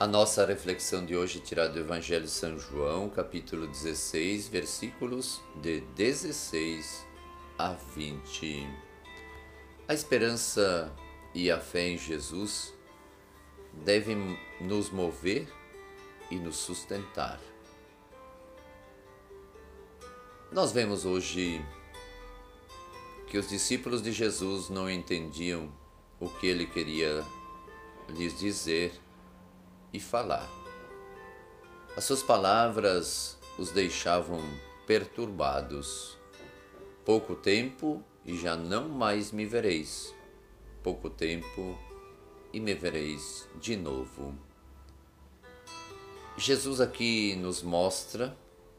A nossa reflexão de hoje tirada do Evangelho de São João, capítulo 16, versículos de 16 a 20. A esperança e a fé em Jesus devem nos mover e nos sustentar. Nós vemos hoje que os discípulos de Jesus não entendiam o que ele queria lhes dizer e falar. As suas palavras os deixavam perturbados. Pouco tempo e já não mais me vereis. Pouco tempo e me vereis de novo. Jesus aqui nos mostra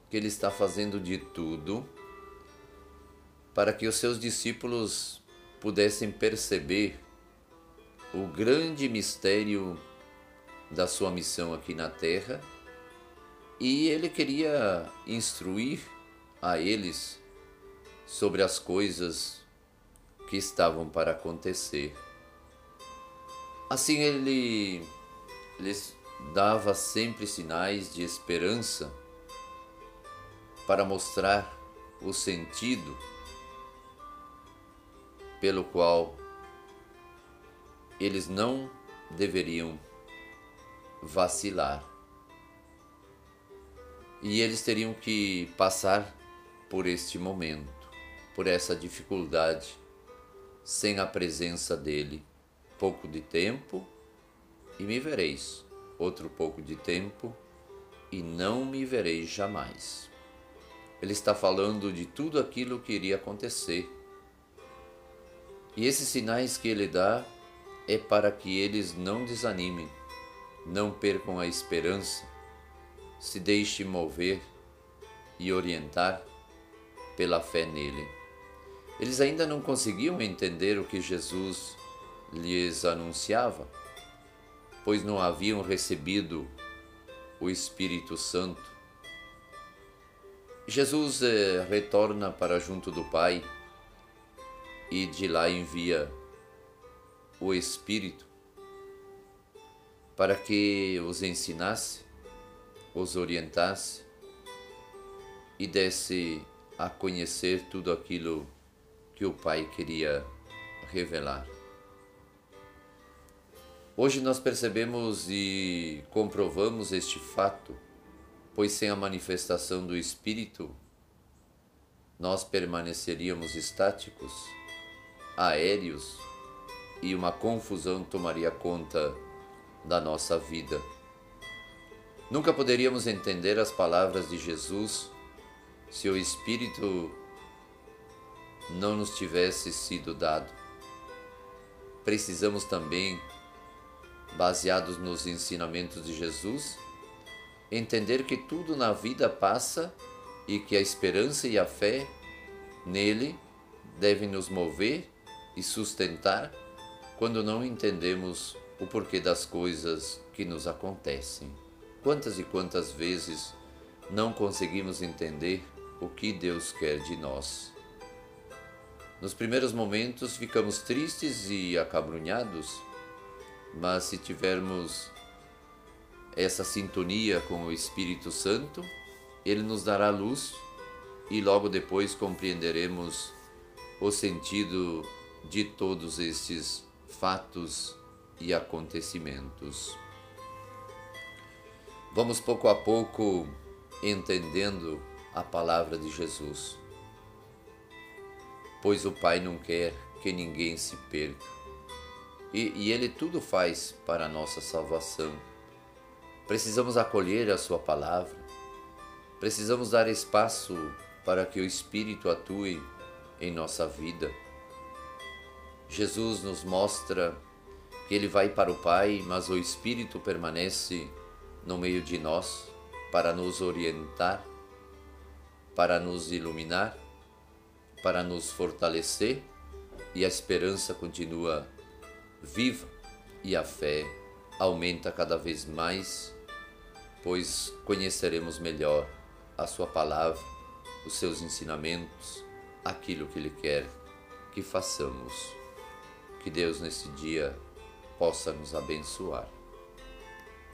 que ele está fazendo de tudo para que os seus discípulos pudessem perceber o grande mistério da sua missão aqui na terra e ele queria instruir a eles sobre as coisas que estavam para acontecer. Assim ele lhes dava sempre sinais de esperança para mostrar o sentido pelo qual eles não deveriam vacilar. E eles teriam que passar por este momento, por essa dificuldade, sem a presença dele. Pouco de tempo e me vereis, outro pouco de tempo e não me vereis jamais. Ele está falando de tudo aquilo que iria acontecer. E esses sinais que ele dá é para que eles não desanimem não percam a esperança, se deixe mover e orientar pela fé nele. Eles ainda não conseguiam entender o que Jesus lhes anunciava, pois não haviam recebido o Espírito Santo. Jesus eh, retorna para junto do Pai e de lá envia o Espírito para que os ensinasse, os orientasse e desse a conhecer tudo aquilo que o Pai queria revelar. Hoje nós percebemos e comprovamos este fato, pois sem a manifestação do Espírito, nós permaneceríamos estáticos, aéreos e uma confusão tomaria conta da nossa vida. Nunca poderíamos entender as palavras de Jesus se o Espírito não nos tivesse sido dado. Precisamos também, baseados nos ensinamentos de Jesus, entender que tudo na vida passa e que a esperança e a fé nele devem nos mover e sustentar quando não entendemos o porquê das coisas que nos acontecem. Quantas e quantas vezes não conseguimos entender o que Deus quer de nós? Nos primeiros momentos ficamos tristes e acabrunhados, mas se tivermos essa sintonia com o Espírito Santo, ele nos dará luz e logo depois compreenderemos o sentido de todos estes fatos e acontecimentos. Vamos pouco a pouco entendendo a palavra de Jesus, pois o Pai não quer que ninguém se perca e, e Ele tudo faz para a nossa salvação. Precisamos acolher a Sua palavra, precisamos dar espaço para que o Espírito atue em nossa vida. Jesus nos mostra ele vai para o Pai, mas o Espírito permanece no meio de nós para nos orientar, para nos iluminar, para nos fortalecer e a esperança continua viva e a fé aumenta cada vez mais, pois conheceremos melhor a Sua palavra, os seus ensinamentos, aquilo que Ele quer que façamos. Que Deus nesse dia possa nos abençoar.